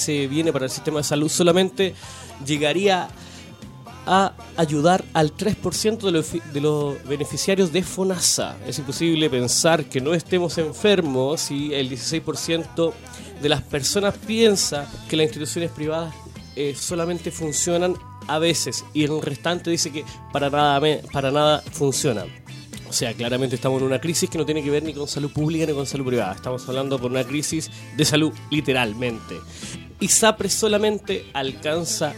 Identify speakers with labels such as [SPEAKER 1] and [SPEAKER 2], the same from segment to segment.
[SPEAKER 1] se viene para el sistema de salud solamente llegaría a ayudar al 3% de los, de los beneficiarios de FONASA. Es imposible pensar que no estemos enfermos si el 16% de las personas piensa que las instituciones privadas eh, solamente funcionan a veces y el restante dice que para nada, para nada funcionan. O sea, claramente estamos en una crisis que no tiene que ver ni con salud pública ni con salud privada. Estamos hablando por una crisis de salud, literalmente. Y SAPRE solamente alcanza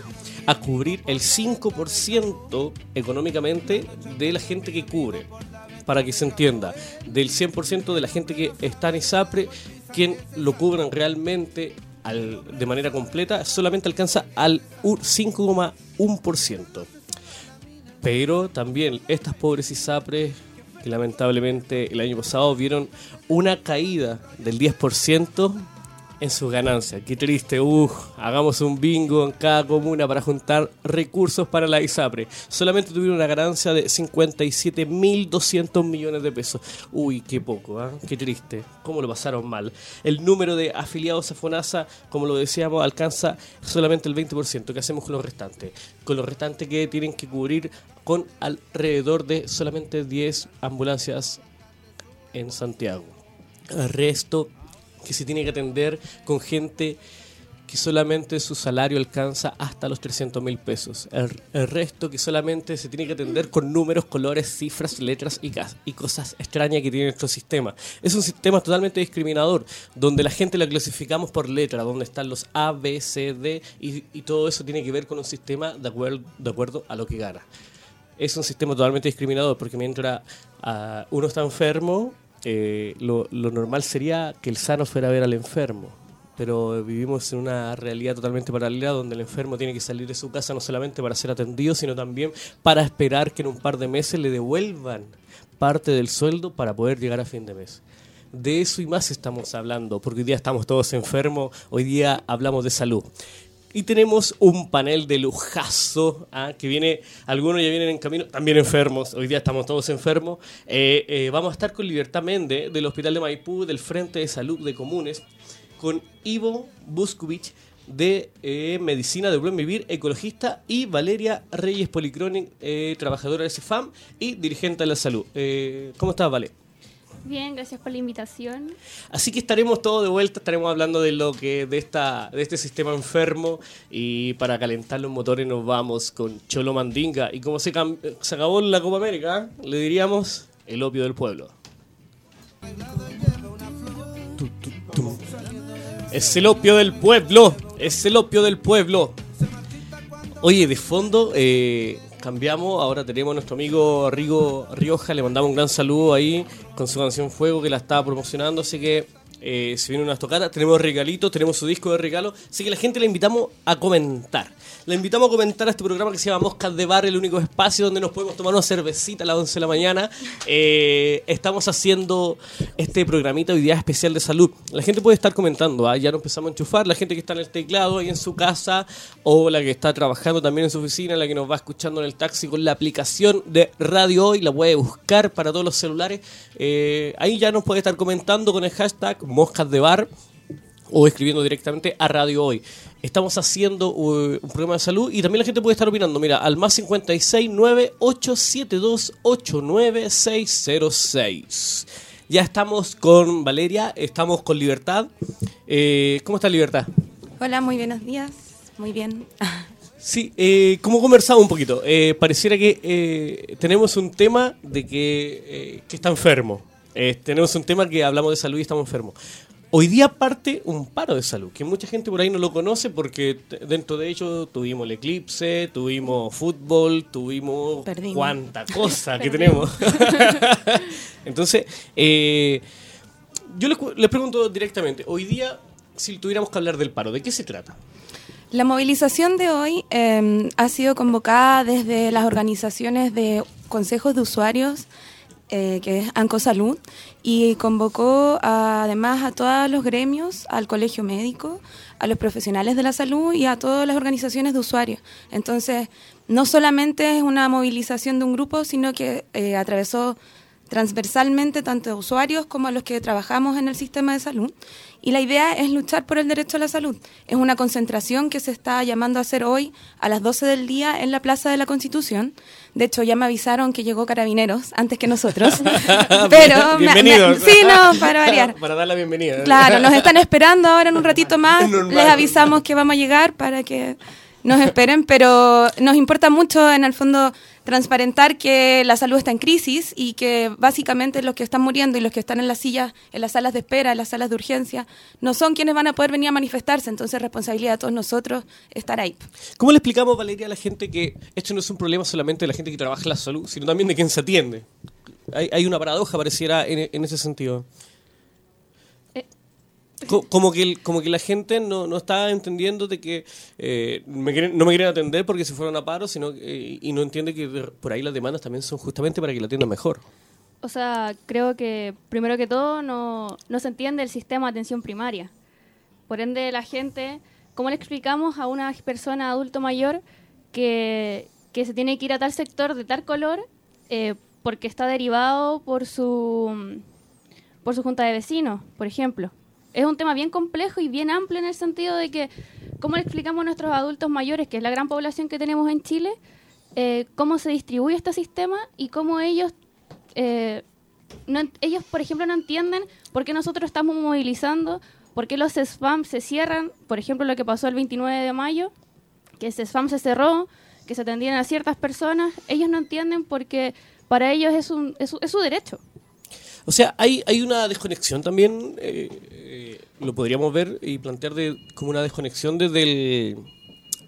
[SPEAKER 1] a cubrir el 5% económicamente de la gente que cubre. Para que se entienda, del 100% de la gente que está en ISAPRE, quien lo cubran realmente de manera completa, solamente alcanza al 5,1%. Pero también estas pobres ISAPRES que lamentablemente el año pasado vieron una caída del 10% en sus ganancias. Qué triste, uh, hagamos un bingo en cada comuna para juntar recursos para la ISAPRE. Solamente tuvieron una ganancia de 57.200 millones de pesos. Uy, qué poco, ¿eh? qué triste. ¿Cómo lo pasaron mal? El número de afiliados a FONASA, como lo decíamos, alcanza solamente el 20%. ¿Qué hacemos con los restantes? Con los restantes que tienen que cubrir con alrededor de solamente 10 ambulancias en Santiago. Resto que se tiene que atender con gente que solamente su salario alcanza hasta los 300 mil pesos. El, resto que solamente se tiene que atender con números, colores, cifras, letras y, y cosas extrañas que tiene nuestro sistema. Es un sistema totalmente discriminador, donde la gente la clasificamos por letra, donde están los A, B, C, D, y, todo eso tiene que ver con un sistema de acuerdo, de acuerdo a lo que gana. Es un sistema totalmente discriminador, porque mientras uh, uno está enfermo, eh, lo, normal sería que el sano fuera a ver al enfermo, pero vivimos en una realidad totalmente paralela donde el enfermo tiene que salir de su casa no solamente para ser atendido, sino también para esperar que en un par de meses le devuelvan parte del sueldo para poder llegar a fin de mes. De eso y más estamos hablando, porque hoy día estamos todos enfermos, hoy día hablamos de salud. Y tenemos un panel de lujazo, ¿ah? que viene, algunos ya vienen en camino, también enfermos, hoy día estamos todos enfermos. Eh, eh, vamos a estar con Libertad Méndez del Hospital de Maipú, del Frente de Salud de Comunes, con Ivo Buskovich de eh, Medicina de Buen Vivir, ecologista, y Valeria Reyes Policronic, trabajadora de CEFAM y dirigente de la salud. ¿Cómo estás, Vale?
[SPEAKER 2] Bien, gracias por la invitación.
[SPEAKER 1] Así que estaremos todos de vuelta, estaremos hablando de lo que de esta de este sistema enfermo y para calentar los motores nos vamos con Cholo Mandinga y como se, se acabó la Copa América, le diríamos el opio del pueblo. Es el opio del pueblo, es el opio del pueblo. Oye, de fondo eh, cambiamos, ahora tenemos a nuestro amigo Rigo Rioja, le mandamos un gran saludo ahí con su canción Fuego que la estaba promocionando, así que eh, se viene unas tocadas, tenemos regalitos, tenemos su disco de regalo, así que la gente le invitamos a comentar. La invitamos a comentar a este programa que se llama Moscas de Bar, el único espacio donde nos podemos tomar una cervecita a las 11 de la mañana. Eh, estamos haciendo este programita hoy día especial de salud. La gente puede estar comentando, ¿ah? ya nos empezamos a enchufar, la gente que está en el teclado ahí en su casa o la que está trabajando también en su oficina, la que nos va escuchando en el taxi con la aplicación de Radio Hoy, la puede buscar para todos los celulares. Eh, ahí ya nos puede estar comentando con el hashtag Moscas de Bar o escribiendo directamente a Radio Hoy. Estamos haciendo uh, un programa de salud y también la gente puede estar opinando. Mira, al más 569-872-89606. Ya estamos con Valeria, estamos con Libertad. Eh, ¿Cómo está Libertad?
[SPEAKER 2] Hola, muy buenos días. Muy bien.
[SPEAKER 1] Sí, eh, como conversamos un poquito, eh, pareciera que eh, tenemos un tema de que, que está enfermo. Tenemos un tema que hablamos de salud y estamos enfermos. Hoy día parte un paro de salud, que mucha gente por ahí no lo conoce porque dentro de ello tuvimos el eclipse, tuvimos fútbol, tuvimos cuánta cosa que tenemos. Entonces, eh, yo les, pregunto directamente, hoy día, si tuviéramos que hablar del paro, ¿de qué se trata?
[SPEAKER 2] La movilización de hoy em, ha sido convocada desde las organizaciones de consejos de usuarios eh, que es ANCO Salud, y convocó además a todos los gremios, al colegio médico, a los profesionales de la salud y a todas las organizaciones de usuarios. Entonces, no solamente es una movilización de un grupo, sino que eh, atravesó transversalmente tanto a usuarios como a los que trabajamos en el sistema de salud. Y la idea es luchar por el derecho a la salud. Es una concentración que se está llamando a hacer hoy a las 12 del día en la Plaza de la Constitución. De hecho, ya me avisaron que llegó Carabineros antes que nosotros. Pero
[SPEAKER 1] Bienvenidos.
[SPEAKER 2] sí, no, para variar.
[SPEAKER 1] Para dar la bienvenida.
[SPEAKER 2] Claro, nos están esperando ahora en un ratito más. Les avisamos que vamos a llegar para que nos esperen, pero nos importa mucho en el fondo transparentar que la salud está en crisis y que básicamente los que están muriendo y los que están en las sillas, en las salas de espera, en las salas de urgencia, no son quienes van a poder venir a manifestarse, entonces responsabilidad de todos nosotros estar ahí.
[SPEAKER 1] ¿Cómo le explicamos, Valeria, a la gente que esto no es un problema solamente de la gente que trabaja en la salud, sino también de quien se atiende? Hay, hay una paradoja, pareciera, en, en ese sentido. Como que, como que la gente no, no está entendiendo de que eh, me quieren- no me quieren atender porque se fueron a paro, sino que- y no entiende que por ahí las demandas también son justamente para que la atiendan mejor.
[SPEAKER 3] O sea, creo que primero que todo no, no se entiende el sistema de atención primaria. Por ende, la gente, ¿cómo le explicamos a una persona adulto mayor que, que se tiene que ir a tal sector de tal color eh, porque está derivado por su, por su junta de vecinos, por ejemplo? Es un tema bien complejo y bien amplio en el sentido de que, ¿cómo le explicamos a nuestros adultos mayores, que es la gran población que tenemos en Chile, eh, cómo se distribuye este sistema y cómo ellos eh, no ellos, por ejemplo, no entienden por qué nosotros estamos movilizando, por qué los spam se cierran, por ejemplo, lo que pasó el 29 de mayo, que ese spam se cerró, que se atendían a ciertas personas, ellos no entienden porque para ellos es, un, es, es su derecho.
[SPEAKER 1] O sea, hay, hay una desconexión también, eh, eh, lo podríamos ver y plantear de, como una desconexión desde, el-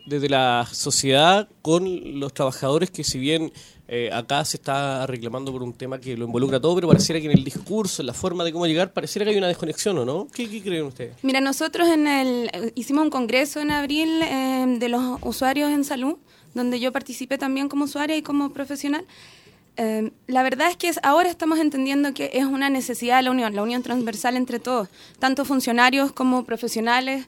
[SPEAKER 1] desde la sociedad con los trabajadores que si bien eh, acá se está reclamando por un tema que lo involucra todo, pero pareciera que en el discurso, en la forma de cómo llegar, pareciera que hay una desconexión, ¿o no? ¿Qué, qué creen ustedes?
[SPEAKER 2] Mira, nosotros en el, hicimos un congreso en abril eh, de los usuarios en salud, donde yo participé también como usuaria y como profesional. Eh, la verdad es que ahora estamos entendiendo que es una necesidad de la unión, la unión transversal entre todos, tanto funcionarios como profesionales.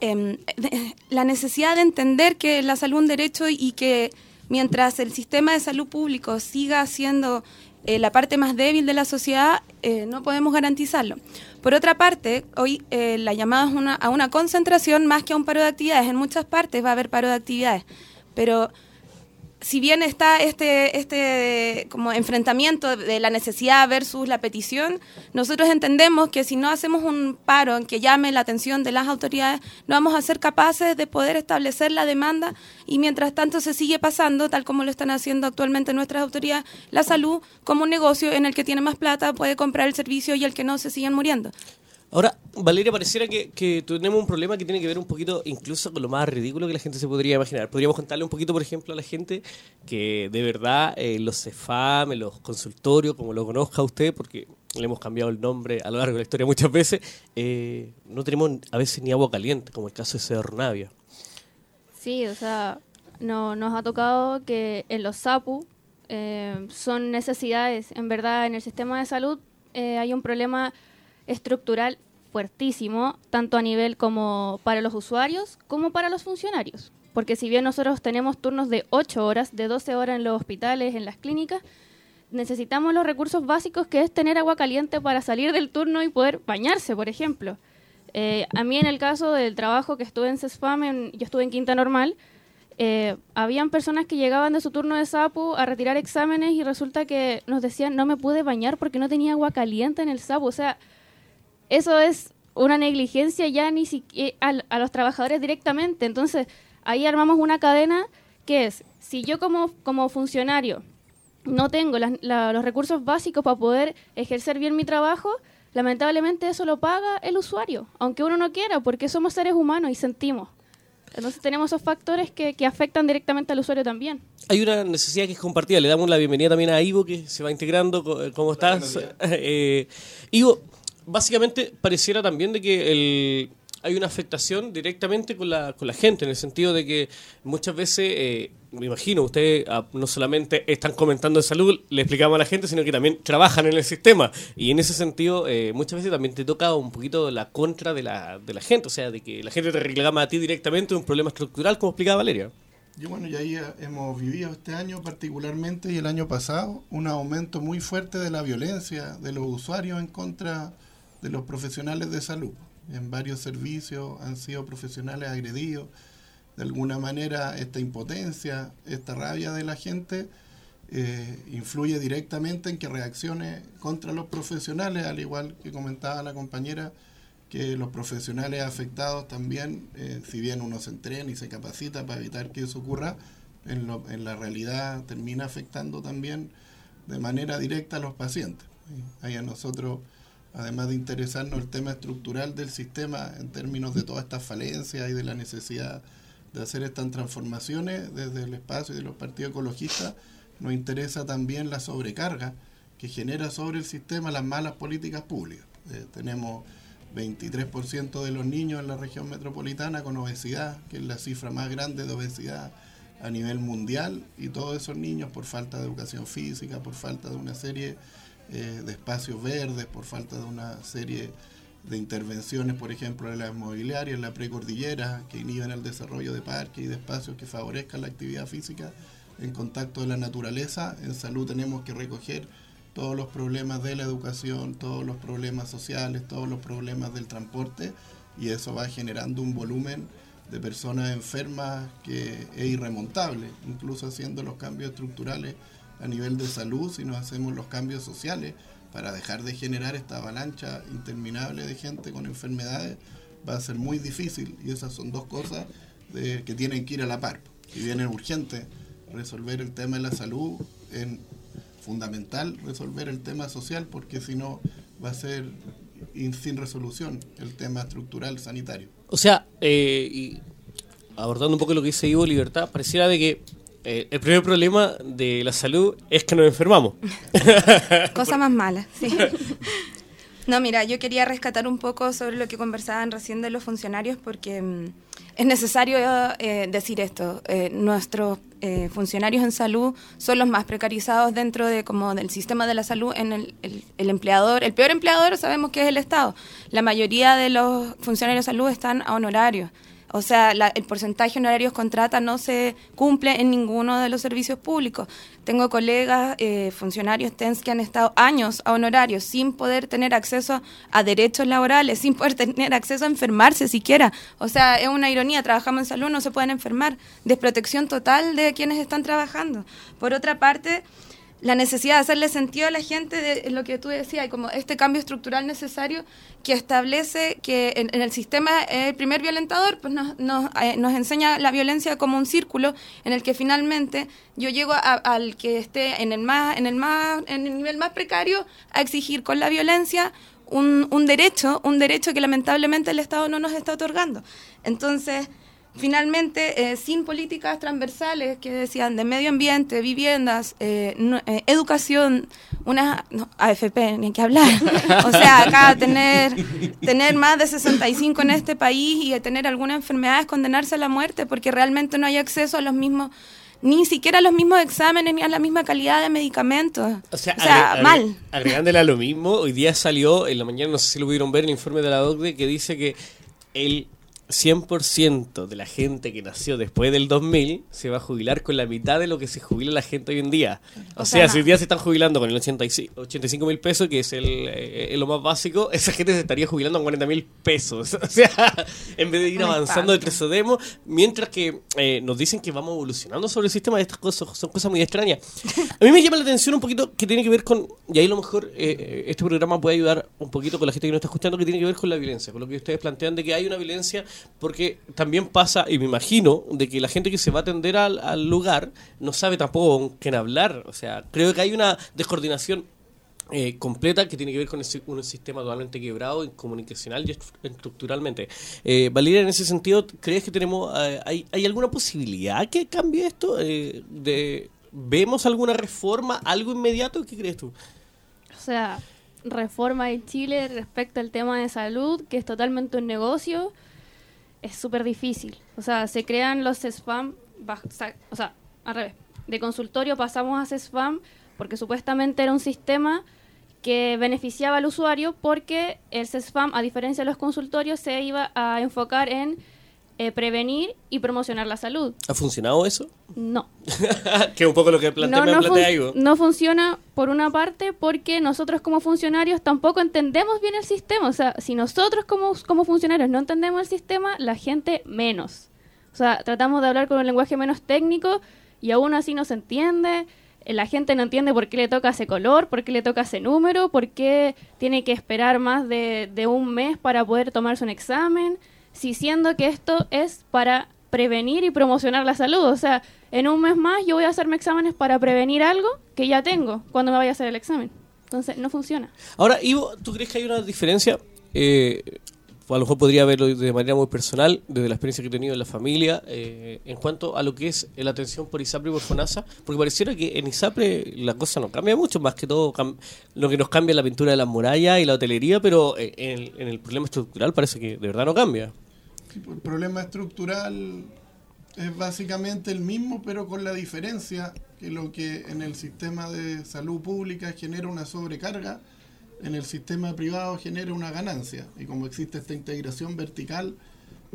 [SPEAKER 2] Eh, de- la necesidad de entender que la salud es un derecho y que mientras el sistema de salud público siga siendo eh, la parte más débil de la sociedad, eh, no podemos garantizarlo. Por otra parte, hoy eh, la llamada es una, a una concentración más que a un paro de actividades. En muchas partes va a haber paro de actividades, pero si bien está este, este como enfrentamiento de la necesidad versus la petición, nosotros entendemos que si no hacemos un paro en que llame la atención de las autoridades, no vamos a ser capaces de poder establecer la demanda y mientras tanto se sigue pasando, tal como lo están haciendo actualmente nuestras autoridades, la salud como un negocio en el que tiene más plata puede comprar el servicio y el que no se siguen muriendo.
[SPEAKER 1] Ahora, Valeria, pareciera que, que tenemos un problema que tiene que ver un poquito incluso con lo más ridículo que la gente se podría imaginar. Podríamos contarle un poquito, por ejemplo, a la gente que de verdad eh, los CEFAM, los consultorios, como lo conozca usted, porque le hemos cambiado el nombre a lo largo de la historia muchas veces, eh, no tenemos a veces ni agua caliente, como el caso de Cerro Navia.
[SPEAKER 3] Sí, o sea, no, nos ha tocado que en los SAPU eh, son necesidades. En verdad, en el sistema de salud eh, hay un problema estructural fuertísimo, tanto a nivel como para los usuarios como para los funcionarios. Porque si bien nosotros tenemos turnos de 8 horas, de 12 horas en los hospitales, en las clínicas, necesitamos los recursos básicos que es tener agua caliente para salir del turno y poder bañarse, por ejemplo. Eh, a mí en el caso del trabajo que estuve en CESFAM, yo estuve en Quinta Normal, eh, habían personas que llegaban de su turno de SAPU a retirar exámenes y resulta que nos decían no me pude bañar porque no tenía agua caliente en el SAPU. O sea, eso es una negligencia ya ni siquiera a, a los trabajadores directamente. Entonces, ahí armamos una cadena que es, si yo como, como funcionario no tengo la- los recursos básicos para poder ejercer bien mi trabajo, lamentablemente eso lo paga el usuario, aunque uno no quiera, porque somos seres humanos y sentimos. Entonces tenemos esos factores que, que afectan directamente al usuario también.
[SPEAKER 1] Hay una necesidad que es compartida. Le damos la bienvenida también a Ivo, que se va integrando. ¿Cómo estás? Eh, Ivo, básicamente pareciera también de que el, hay una afectación directamente con la, con la gente, en el sentido de que muchas veces, eh, me imagino, ustedes ah, no solamente están comentando de salud, le explicamos a la gente, sino que también trabajan en el sistema. Y en ese sentido, eh, muchas veces también te toca un poquito la contra de la, de la gente, o sea, de que la gente te reclama a ti directamente un problema estructural, como explicaba Valeria.
[SPEAKER 4] Y bueno, ya ahí hemos vivido este año particularmente y el año pasado un aumento muy fuerte de la violencia de los usuarios en contra de los profesionales de salud. En varios servicios han sido profesionales agredidos. De alguna manera esta impotencia, esta rabia de la gente eh, influye directamente en que reaccione contra los profesionales, al igual que comentaba la compañera, que los profesionales afectados también, eh, si bien uno se entrena y se capacita para evitar que eso ocurra, en, en, la realidad termina afectando también de manera directa a los pacientes. Ahí a nosotros, además de interesarnos el tema estructural del sistema en términos de todas estas falencias y de la necesidad de hacer estas transformaciones desde el espacio y de los partidos ecologistas, nos interesa también la sobrecarga que genera sobre el sistema las malas políticas públicas. Eh, tenemos 23% de los niños en la región metropolitana con obesidad, que es la cifra más grande de obesidad a nivel mundial, y todos esos niños por falta de educación física, por falta de una serie eh, de espacios verdes, por falta de una serie de intervenciones, por ejemplo, en la inmobiliaria, en la precordillera, que inhiben el desarrollo de parques y de espacios que favorezcan la actividad física en contacto de la naturaleza. En salud tenemos que recoger todos los problemas de la educación, todos los problemas sociales, todos los problemas del transporte y eso va generando un volumen de personas enfermas que es irremontable, incluso haciendo los cambios estructurales a nivel de salud, si no hacemos los cambios sociales para dejar de generar esta avalancha interminable de gente con enfermedades, va a ser muy difícil y esas son dos cosas que tienen que ir a la par. Si bien es urgente resolver el tema de la salud, es fundamental resolver el tema social porque si no va a ser sin resolución el tema estructural sanitario.
[SPEAKER 1] O sea, eh, abordando un poco lo que dice Ivo Libertad, pareciera de que eh, el primer problema de la salud es que nos enfermamos.
[SPEAKER 2] Cosa más mala, sí. No, mira, yo quería rescatar un poco sobre lo que conversaban recién de los funcionarios porque mm, es necesario eh, decir esto. Eh, nuestros eh, funcionarios en salud son los más precarizados dentro de como del sistema de la salud en el, el, empleador. El peor empleador sabemos que es el Estado. La mayoría de los funcionarios de salud están a honorarios. O sea, el porcentaje honorarios contrata no se cumple en ninguno de los servicios públicos. Tengo colegas, eh, funcionarios TENS que han estado años a honorarios sin poder tener acceso a derechos laborales, sin poder tener acceso a enfermarse siquiera. O sea, es una ironía, trabajamos en salud, no se pueden enfermar. Desprotección total de quienes están trabajando. Por otra parte, la necesidad de hacerle sentido a la gente de lo que tú decías, como este cambio estructural necesario que establece que en, el sistema el primer violentador pues nos, nos, eh, nos, enseña la violencia como un círculo en el que finalmente yo llego al que esté en el más en el más en el nivel más precario a exigir con la violencia un, un derecho un derecho que lamentablemente el Estado no nos está otorgando. Entonces finalmente, eh, sin políticas transversales que decían de medio ambiente, viviendas, eh, eh, educación, una AFP, ni que hablar. o sea, acá tener, tener más de 65 en este país y tener alguna enfermedad es condenarse a la muerte porque realmente no hay acceso a los mismos ni siquiera a los mismos exámenes ni a la misma calidad de medicamentos. O sea, mal.
[SPEAKER 1] Agregándole a lo mismo, hoy día salió, en la mañana, no sé si lo pudieron ver, el informe de la OCDE que dice que el 100% de la gente que nació después del 2000 se va a jubilar con la mitad de lo que se jubila la gente hoy en día. O, sea, si hoy día se están jubilando con el 85 mil pesos, que es el, eh, lo más básico, esa gente se estaría jubilando con 40 mil pesos. O sea, en vez de ir avanzando retrocedemos, mientras que eh, nos dicen que vamos evolucionando sobre el sistema, estas cosas son cosas muy extrañas. A mí me llama la atención un poquito que tiene que ver con, y ahí a lo mejor eh, este programa puede ayudar un poquito con la gente que nos está escuchando, que tiene que ver con la violencia, con lo que ustedes plantean de que hay una violencia porque también pasa, y me imagino, de que la gente que se va a atender al, lugar no sabe tampoco con quién hablar. O sea, creo que hay una descoordinación eh, completa que tiene que ver con un sistema totalmente quebrado, comunicacional y estructuralmente. Eh, Valeria, en ese sentido, ¿crees que tenemos eh, hay, hay, alguna posibilidad que cambie esto? Eh, ¿Vemos alguna reforma, algo inmediato? ¿Qué crees tú?
[SPEAKER 3] O sea, reforma en Chile respecto al tema de salud, que es totalmente un negocio es súper difícil. O sea, se crean los spam, o sea, al revés. De consultorio pasamos a spam porque supuestamente era un sistema que beneficiaba al usuario porque el spam, a diferencia de los consultorios, se iba a enfocar en eh, prevenir y promocionar la salud.
[SPEAKER 1] ¿Ha funcionado eso?
[SPEAKER 3] No.
[SPEAKER 1] que un poco lo que plantea,
[SPEAKER 3] no, no,
[SPEAKER 1] plantea
[SPEAKER 3] fun-
[SPEAKER 1] Ivo.
[SPEAKER 3] no funciona por una parte porque nosotros como funcionarios tampoco entendemos bien el sistema. O sea, si nosotros como, como funcionarios no entendemos el sistema, la gente menos. O sea, tratamos de hablar con un lenguaje menos técnico y aún así no se entiende. Eh, La gente no entiende por qué le toca ese color, por qué le toca ese número, por qué tiene que esperar más de, de un mes para poder tomarse un examen, si siendo que esto es para prevenir y promocionar la salud. O sea, en un mes más yo voy a hacerme exámenes para prevenir algo que ya tengo cuando me vaya a hacer el examen. Entonces, no funciona.
[SPEAKER 1] Ahora, Ivo, ¿tú crees que hay una diferencia? Eh, a lo mejor podría verlo de manera muy personal, desde la experiencia que he tenido en la familia, eh, en cuanto a lo que es la atención por ISAPRE y por FONASA, porque pareciera que en ISAPRE la cosa no cambia mucho, más que todo lo que nos cambia es la pintura de las murallas y la hotelería, pero eh, en, en el problema estructural parece que de verdad no cambia.
[SPEAKER 4] Pues, El problema estructural es básicamente el mismo, pero con la diferencia que lo que en el sistema de salud pública genera una sobrecarga, en el sistema privado genera una ganancia. Y como existe esta integración vertical,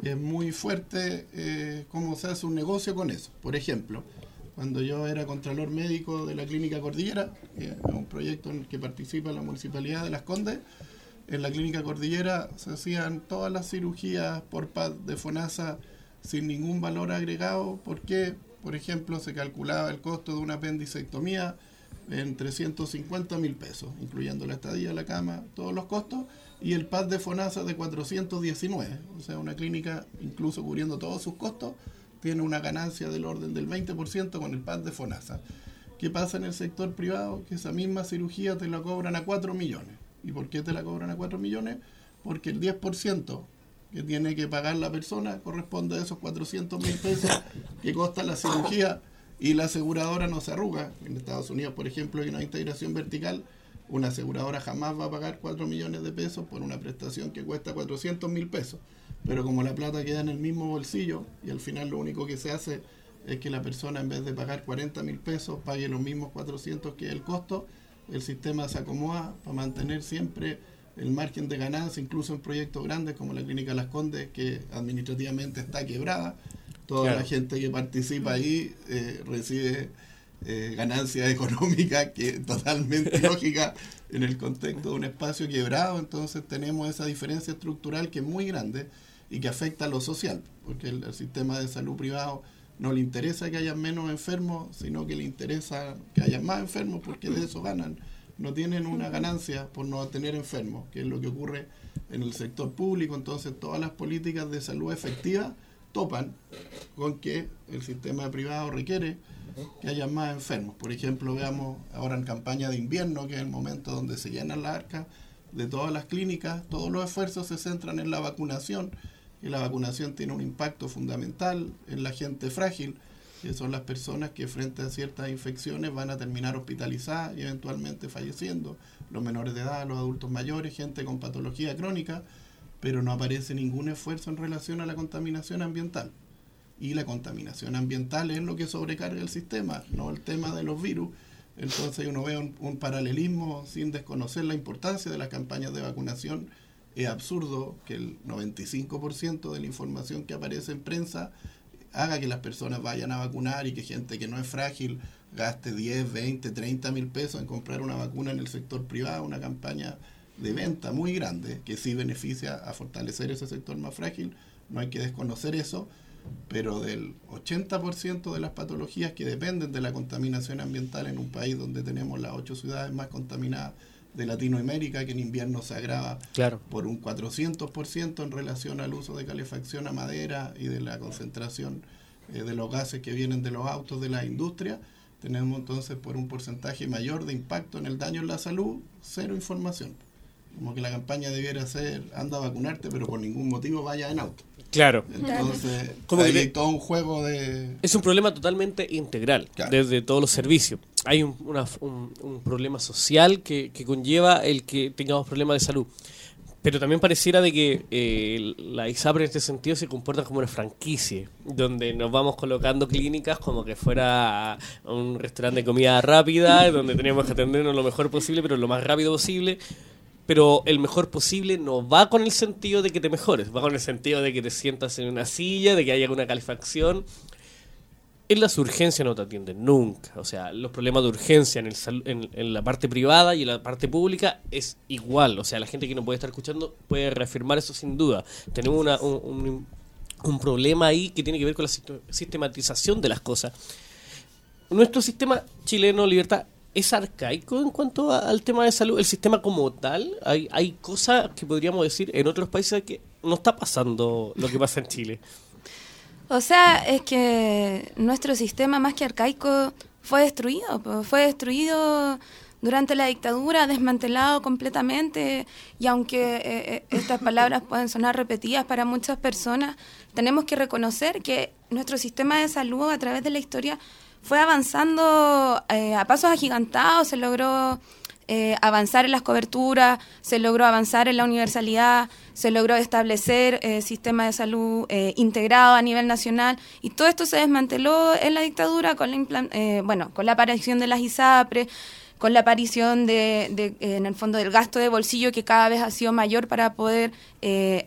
[SPEAKER 4] es muy fuerte eh, cómo se hace un negocio con eso. Por ejemplo, cuando yo era contralor médico de la Clínica Cordillera, un proyecto en el que participa la Municipalidad de Las Condes, en la Clínica Cordillera se hacían todas las cirugías por PAD de FONASA sin ningún valor agregado, porque, por ejemplo, se calculaba el costo de una apendicectomía en 350 mil pesos, incluyendo la estadía, la cama, todos los costos, y el PAD de FONASA de 419, o sea, una clínica, incluso cubriendo todos sus costos, tiene una ganancia del orden del 20% con el PAD de FONASA. ¿Qué pasa en el sector privado? Que esa misma cirugía te la cobran a 4 millones. ¿Y por qué te la cobran a 4 millones? Porque el 10% que tiene que pagar la persona corresponde a esos 400 mil pesos que cuesta la cirugía y la aseguradora no se arruga. En Estados Unidos, por ejemplo, hay una integración vertical. Una aseguradora jamás va a pagar 4 millones de pesos por una prestación que cuesta 400 mil pesos. Pero como la plata queda en el mismo bolsillo y al final lo único que se hace es que la persona en vez de pagar 40 mil pesos pague los mismos 400 que es el costo, el sistema se acomoda para mantener siempre el margen de ganancia, incluso en proyectos grandes como la Clínica Las Condes, que administrativamente está quebrada. Toda
[SPEAKER 1] Claro.
[SPEAKER 4] la gente que participa ahí eh, recibe eh, ganancias económicas que totalmente lógica en el contexto de un espacio quebrado. Entonces tenemos esa diferencia estructural que es muy grande y que afecta a lo social, porque el, el sistema de salud privado no le interesa que haya menos enfermos, sino que le interesa que haya más enfermos porque de eso ganan. No tienen una ganancia por no tener enfermos, que es lo que ocurre en el sector público. Entonces todas las políticas de salud efectivas topan con que el sistema privado requiere que haya más enfermos. Por ejemplo, veamos ahora en campaña de invierno, que es el momento donde se llenan las arcas de todas las clínicas, todos los esfuerzos se centran en la vacunación y la vacunación tiene un impacto fundamental en la gente frágil, que son las personas que frente a ciertas infecciones van a terminar hospitalizadas y eventualmente falleciendo, los menores de edad, los adultos mayores, gente con patología crónica, pero no aparece ningún esfuerzo en relación a la contaminación ambiental. Y la contaminación ambiental es lo que sobrecarga el sistema, no el tema de los virus. Entonces uno ve un, paralelismo sin desconocer la importancia de las campañas de vacunación. Es absurdo que el 95% de la información que aparece en prensa haga que las personas vayan a vacunar y que gente que no es frágil gaste 10, 20, 30 mil pesos en comprar una vacuna en el sector privado, una campaña de venta muy grande que sí beneficia a fortalecer ese sector más frágil. No hay que desconocer eso, pero del 80% de las patologías que dependen de la contaminación ambiental en un país donde tenemos las ocho ciudades más contaminadas de Latinoamérica, que en invierno se agrava
[SPEAKER 1] Claro.
[SPEAKER 4] por un 400% en relación al uso de calefacción a madera y de la concentración eh, de los gases que vienen de los autos de la industria, tenemos entonces por un porcentaje mayor de impacto en el daño en la salud, cero información. Como que la campaña debiera ser, anda a vacunarte, pero por ningún motivo vaya en auto.
[SPEAKER 1] Claro.
[SPEAKER 4] Entonces,
[SPEAKER 1] Como que
[SPEAKER 4] hay todo un juego de...
[SPEAKER 1] Es un problema totalmente integral,
[SPEAKER 4] Claro.
[SPEAKER 1] desde todos los servicios. Hay un, una- un- un problema social que, que conlleva el que tengamos problemas de salud. Pero también pareciera de que eh, la ISAPRE en este sentido se comporta como una franquicia, donde nos vamos colocando clínicas como que fuera un restaurante de comida rápida, donde tenemos que atendernos lo mejor posible, pero lo más rápido posible. Pero el mejor posible no va con el sentido de que te mejores, va con el sentido de que te sientas en una silla, de que haya una calefacción. En las urgencias no te atienden nunca. O sea, los problemas de urgencia en, el en, en la parte privada y en la parte pública es igual. O sea, la gente que nos puede estar escuchando puede reafirmar eso sin duda. Tenemos una- un, problema ahí que tiene que ver con la sistematización de las cosas. Nuestro sistema chileno, Libertad, es arcaico en cuanto a- al tema de salud. El sistema como tal, hay, hay cosas que podríamos decir en otros países que no está pasando lo que pasa en Chile.
[SPEAKER 2] O sea, es que nuestro sistema más que arcaico fue destruido, fue destruido durante la dictadura, desmantelado completamente y aunque eh, eh, estas palabras pueden sonar repetidas para muchas personas, tenemos que reconocer que nuestro sistema de salud a través de la historia fue avanzando eh, a pasos agigantados, se logró eh, avanzar en las coberturas, se logró avanzar en la universalidad, se logró establecer eh, sistema de salud eh, integrado a nivel nacional y todo esto se desmanteló en la dictadura con la, eh, bueno, con la aparición de las ISAPRE, con la aparición de, de, eh, en el fondo del gasto de bolsillo que cada vez ha sido mayor para poder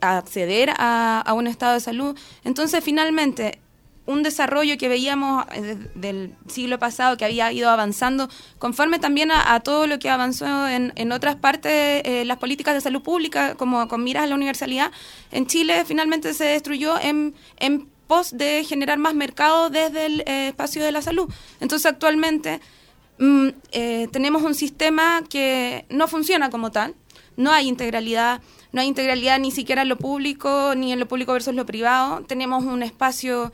[SPEAKER 2] acceder a, a un estado de salud. Entonces, finalmente, un desarrollo que veíamos eh, de- del siglo pasado que había ido avanzando conforme también a, todo lo que avanzó en, en otras partes eh, las políticas de salud pública como con miras a la universalidad en Chile finalmente se destruyó en, en pos de generar más mercado desde el eh, espacio de la salud entonces actualmente mm, tenemos un sistema que no funciona como tal no hay integralidad, no hay integralidad ni siquiera en lo público, ni en lo público versus lo privado. Tenemos un espacio,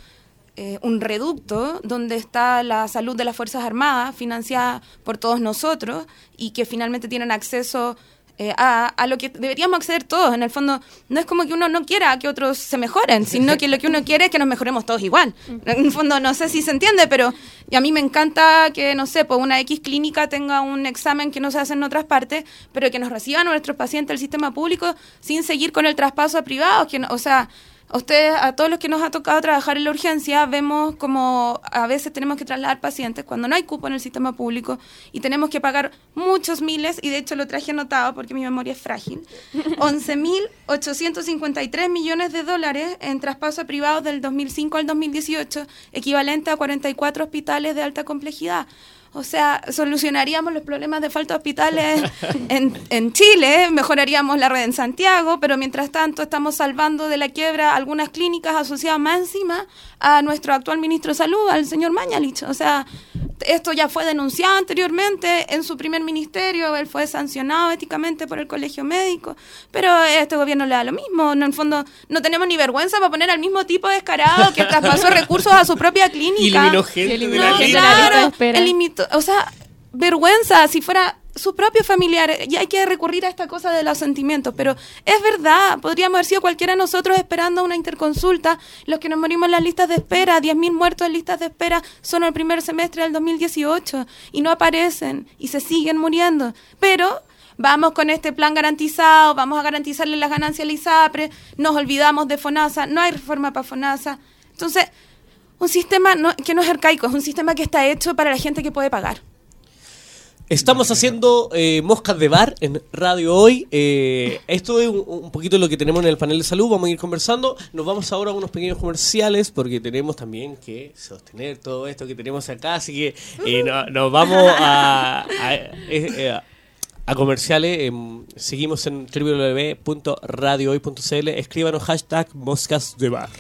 [SPEAKER 2] eh, un reducto, donde está la salud de las Fuerzas Armadas, financiada por todos nosotros, y que finalmente tienen acceso eh, a, a lo que deberíamos acceder todos. En el fondo, no es como que uno no quiera que otros se mejoren, sino que lo que uno quiere es que nos mejoremos todos igual. En el fondo, no sé si se entiende, pero y a mí me encanta que, no sé, pues una X clínica tenga un examen que no se hace en otras partes, pero que nos reciban nuestros pacientes del sistema público sin seguir con el traspaso a privados. Que no- o sea, a ustedes, a todos los que nos ha tocado trabajar en la urgencia, vemos como a veces tenemos que trasladar pacientes cuando no hay cupo en el sistema público y tenemos que pagar muchos miles, y de hecho lo traje anotado porque mi memoria es frágil, 11.853 millones de dólares en traspaso a privados del 2005 al 2018, equivalente a 44 hospitales de alta complejidad. O sea, solucionaríamos los problemas de falta de hospitales en, en Chile, mejoraríamos la red en Santiago, pero mientras tanto estamos salvando de la quiebra algunas clínicas asociadas más encima a nuestro actual ministro de Salud, al señor Mañalich. O sea, esto ya fue denunciado anteriormente en su primer ministerio, él fue sancionado éticamente por el colegio médico, pero este gobierno le da lo mismo. En el fondo, no tenemos ni vergüenza para poner al mismo tipo descarado que traspasó recursos a su propia clínica.
[SPEAKER 1] Y eliminó gente
[SPEAKER 3] eliminó
[SPEAKER 1] de la
[SPEAKER 3] gente de
[SPEAKER 1] lista.
[SPEAKER 3] la lista de
[SPEAKER 2] Claro,
[SPEAKER 3] espera.
[SPEAKER 2] elimitó- o sea, vergüenza si fuera su propio familiar. Y hay que recurrir a esta cosa de los sentimientos. Pero es verdad, podríamos haber sido cualquiera de nosotros esperando una interconsulta. Los que nos morimos en las listas de espera, 10.000 muertos en listas de espera, son el primer semestre del 2018 y no aparecen y se siguen muriendo. Pero vamos con este plan garantizado, vamos a garantizarle las ganancias al ISAPRE, nos olvidamos de FONASA, no hay reforma para FONASA. Entonces, un sistema no- que no es arcaico, es un sistema que está hecho para la gente que puede pagar.
[SPEAKER 1] Estamos haciendo eh, moscas de bar en Radio Hoy. Eh, esto es un, un poquito lo que tenemos en el panel de salud. Vamos a ir conversando. Nos vamos ahora a unos pequeños comerciales porque tenemos también que sostener todo esto que tenemos acá. Así que eh, no- nos vamos a, a, a comerciales. Em, seguimos en www.radiohoy.cl. Escríbanos hashtag moscas de bar.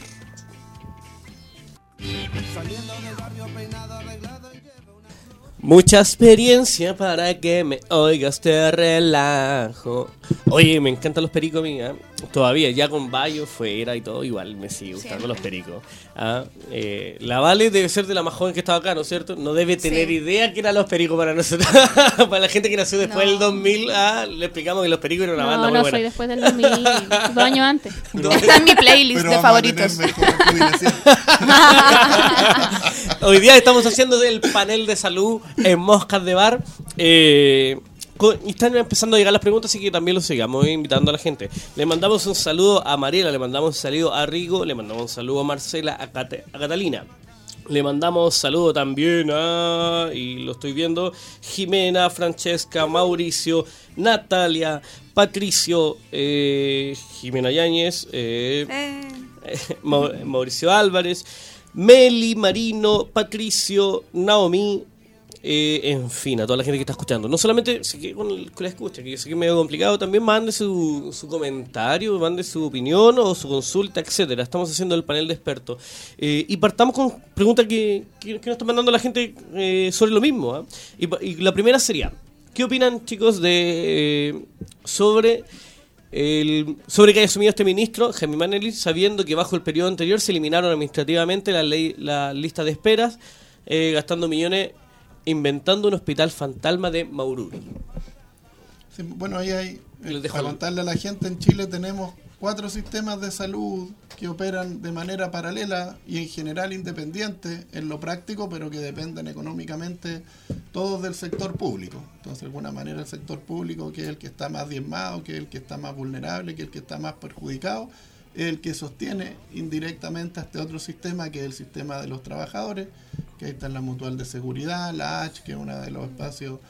[SPEAKER 1] Mucha experiencia para que me oigas te relajo. Oye, me encantan los pericos, amiga. Todavía, ya con Bayo fuera y todo, igual me sigue gustando los pericos. Ah, eh, la Vale debe ser de la más joven que estaba acá, ¿no es cierto? No debe tener
[SPEAKER 2] Sí.
[SPEAKER 1] idea que eran los pericos para nosotros. para la gente que nació después
[SPEAKER 2] No.
[SPEAKER 1] del 2000, ah, le explicamos que los pericos eran una banda
[SPEAKER 3] No,
[SPEAKER 1] muy
[SPEAKER 3] no
[SPEAKER 1] buena.
[SPEAKER 3] soy después del 2000, dos años antes.
[SPEAKER 2] Está en mi playlist
[SPEAKER 4] Pero
[SPEAKER 2] de favoritos.
[SPEAKER 1] Hoy día estamos haciendo el panel de salud en Moscas de Bar. Eh, están empezando a llegar las preguntas, así que también los sigamos invitando a la gente. Le mandamos un saludo a Mariela, le mandamos un saludo a Rigo, le mandamos un saludo a Marcela, a, Cate- a Catalina. Le mandamos saludo también a, y lo estoy viendo, Jimena, Francesca, Mauricio, Natalia, Patricio, eh, Jimena Yáñez, eh,
[SPEAKER 2] Eh,
[SPEAKER 1] Ma- Mauricio Álvarez, Meli, Marino, Patricio, Naomi, eh, en fin, a toda la gente que está escuchando. No solamente se quede con, el- la escucha, que yo sé que es medio complicado, también mande su, su comentario, mande su opinión o su consulta, etcétera. Estamos haciendo el panel de expertos. Eh, y partamos con preguntas que, que, nos está mandando la gente eh, sobre lo mismo. ¿ah? Y la primera sería, ¿qué opinan chicos de eh, sobre el, sobre que haya asumido este ministro, Jaime Manelis, sabiendo que bajo el periodo anterior se eliminaron administrativamente la, ley, la lista de esperas, eh, gastando millones inventando un hospital fantasma de Maururi.
[SPEAKER 4] Sí, bueno, ahí hay, eh, para contarle a la gente, en Chile tenemos cuatro sistemas de salud que operan de manera paralela y en general independiente en lo práctico, pero que dependen económicamente todos del sector público. Entonces, de alguna manera, el sector público, que es el que está más diezmado, que es el que está más vulnerable, que es el que está más perjudicado, es el que sostiene indirectamente a este otro sistema, que es el sistema de los trabajadores, que ahí está la mutual de seguridad, la H, que es uno de los espacios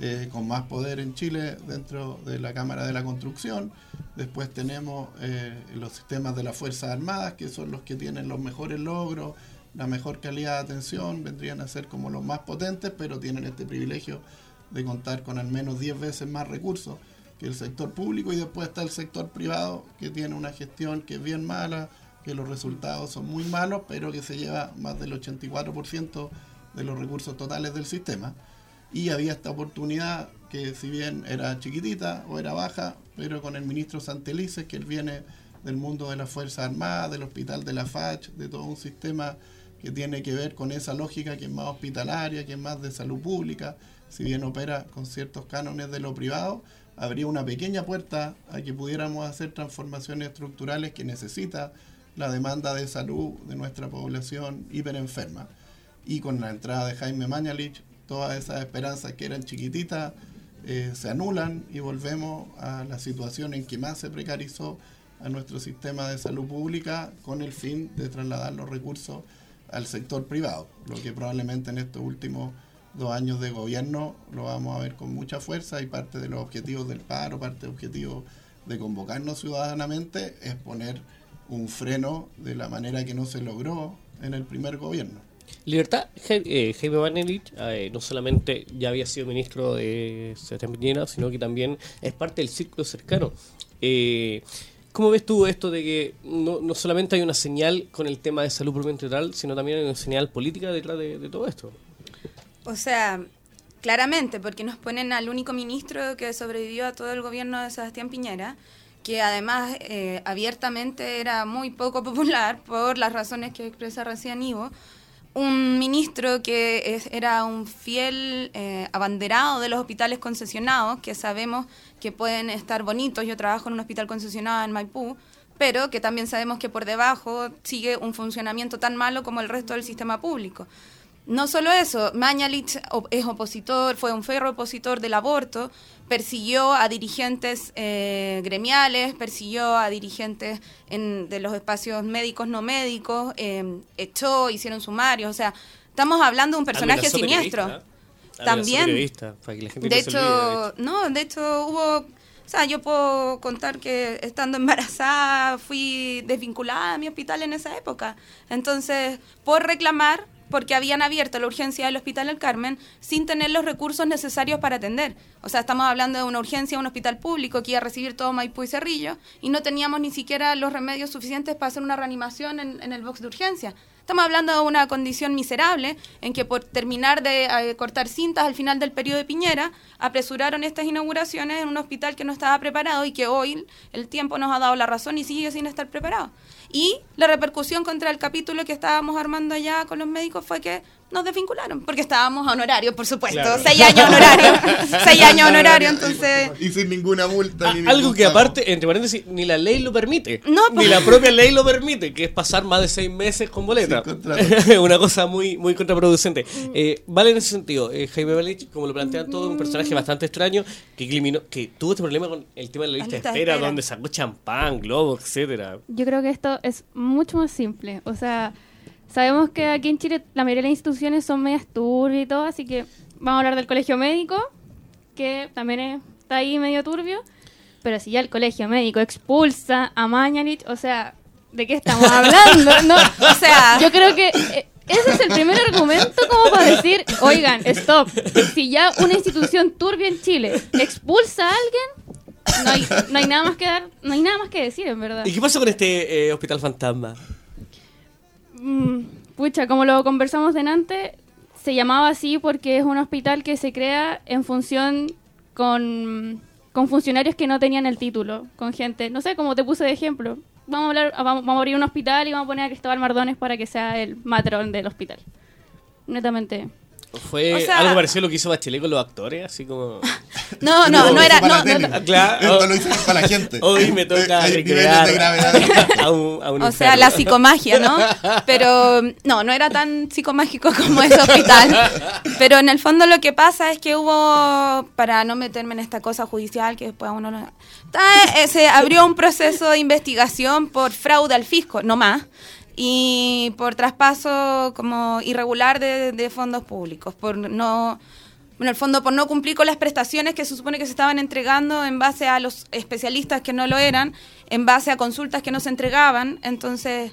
[SPEAKER 4] eh, con más poder en Chile dentro de la Cámara de la Construcción. Después tenemos eh, los sistemas de las Fuerzas Armadas, que son los que tienen los mejores logros, la mejor calidad de atención, vendrían a ser como los más potentes, pero tienen este privilegio de contar con al menos 10 veces más recursos que el sector público y después está el sector privado que tiene una gestión que es bien mala, que los resultados son muy malos, pero que se lleva más del 84% de los recursos totales del sistema. Y había esta oportunidad que si bien era chiquitita o era baja, pero con el ministro Santelices, que él viene del mundo de las Fuerzas Armadas, del Hospital de la FACH, de todo un sistema que tiene que ver con esa lógica que es más hospitalaria, que es más de salud pública, si bien opera con ciertos cánones de lo privado, habría una pequeña puerta a que pudiéramos hacer transformaciones estructurales que necesita la demanda de salud de nuestra población hiperenferma. Y con la entrada de Jaime Mañalich, todas esas esperanzas que eran chiquititas eh, se anulan y volvemos a la situación en que más se precarizó a nuestro sistema de salud pública con el fin de trasladar los recursos al sector privado, lo que probablemente en estos últimos dos años de gobierno lo vamos a ver con mucha fuerza y parte de los objetivos del paro, parte del objetivo de convocarnos ciudadanamente es poner un freno de la manera que no se logró en el primer gobierno.
[SPEAKER 1] Libertad, eh, Jaime Manelich eh, no solamente ya había sido ministro de Sebastián Piñera, sino que también es parte del círculo cercano. Eh, ¿Cómo ves tú esto de que no, no solamente hay una señal con el tema de salud propiamente tal, sino también hay una señal política detrás de, de todo esto?
[SPEAKER 2] O sea, claramente, porque nos ponen al único ministro que sobrevivió a todo el gobierno de Sebastián Piñera, que además eh, abiertamente era muy poco popular por las razones que expresa recién Ivo. Un ministro que es- era un fiel eh, abanderado de los hospitales concesionados, que sabemos que pueden estar bonitos. Yo trabajo en un hospital concesionado en Maipú, pero que también sabemos que por debajo sigue un funcionamiento tan malo como el resto del sistema público. No solo eso, Mañalich es opositor, fue un ferro opositor del aborto, persiguió a dirigentes eh, gremiales, persiguió a dirigentes en- de los espacios médicos no médicos, eh, echó, hicieron sumarios, o sea, estamos hablando de un personaje
[SPEAKER 1] Amenazó
[SPEAKER 2] siniestro.
[SPEAKER 1] ¿eh?
[SPEAKER 2] También.
[SPEAKER 1] para que la gente
[SPEAKER 2] De
[SPEAKER 1] olvide, de
[SPEAKER 2] hecho, no, de hecho hubo, o sea, yo puedo contar que estando embarazada fui desvinculada a mi hospital en esa época. Entonces, por reclamar, porque habían abierto la urgencia del Hospital El Carmen sin tener los recursos necesarios para atender. O sea, estamos hablando de una urgencia, un hospital público que iba a recibir todo Maipú y Cerrillo, y no teníamos ni siquiera los remedios suficientes para hacer una reanimación en, el box de urgencia. Estamos hablando de una condición miserable en que por terminar de eh, cortar cintas al final del periodo de Piñera, apresuraron estas inauguraciones en un hospital que no estaba preparado y que hoy el tiempo nos ha dado la razón y sigue sin estar preparado. Y la repercusión contra el capítulo que estábamos armando allá con los médicos fue que nos desvincularon, porque estábamos a honorario, por supuesto.
[SPEAKER 1] Claro.
[SPEAKER 2] Seis años honorario. seis años honorario, entonces...
[SPEAKER 4] Y sin ninguna multa.
[SPEAKER 1] Ah,
[SPEAKER 4] ni
[SPEAKER 1] algo que
[SPEAKER 4] pago.
[SPEAKER 1] aparte, entre paréntesis, ni la ley lo permite.
[SPEAKER 2] No,
[SPEAKER 1] ni
[SPEAKER 2] pues.
[SPEAKER 1] la propia ley lo permite, que es pasar más de seis meses con boleta. Una cosa muy muy contraproducente. Eh, vale en ese sentido. eh, Jaime Balich, como lo plantean todo, un personaje bastante extraño que, eliminó- que tuvo este problema con el tema de la
[SPEAKER 2] La
[SPEAKER 1] lista de
[SPEAKER 2] lista de
[SPEAKER 1] espera,
[SPEAKER 2] espera.
[SPEAKER 1] donde sacó champán, globo, etcétera.
[SPEAKER 3] Yo creo que esto es mucho más simple. O sea, Sabemos que aquí en Chile la mayoría de las instituciones son medias turbias y todo, así que vamos a hablar del colegio médico, que también es- está ahí medio turbio. Pero si ya el colegio médico expulsa a Mañalich, o sea, ¿de qué estamos hablando? No,
[SPEAKER 2] O sea,
[SPEAKER 3] yo creo que eh, ese es el primer argumento como para decir, oigan, stop. Si ya una institución turbia en Chile expulsa a alguien, no hay, no hay nada más que dar, no hay nada más que decir, en verdad.
[SPEAKER 1] ¿Y qué pasó con este eh, hospital fantasma?
[SPEAKER 3] Mm, pucha, como lo conversamos delante, se llamaba así porque es un hospital que se crea en función con, con funcionarios que no tenían el título, con gente, no sé, como te puse de ejemplo. Vamos a, hablar, vamos, vamos a abrir un hospital y vamos a poner a Cristóbal Mardones para que sea el matrón del hospital. Netamente.
[SPEAKER 1] ¿Fue
[SPEAKER 2] O sea-
[SPEAKER 1] algo parecido a lo que hizo Bachelet con los actores? Así como...
[SPEAKER 2] no, no, no era, no, no, no.
[SPEAKER 1] Claro.
[SPEAKER 4] Esto lo hicimos para la gente.
[SPEAKER 1] Hoy me toca recrear
[SPEAKER 4] de gravedad.
[SPEAKER 1] a un, a un
[SPEAKER 2] O sea, la psicomagia, ¿no? Pero no, no era tan psicomágico como ese hospital. Pero en el fondo lo que pasa es que hubo, para no meterme en esta cosa judicial que después a uno no... Eh, se abrió un proceso de investigación por fraude al fisco, no más, y por traspaso como irregular de, de fondos públicos, por no... En el fondo, por no cumplir con las prestaciones que se supone que se estaban entregando en base a los especialistas que no lo eran, en base a consultas que no se entregaban. Entonces,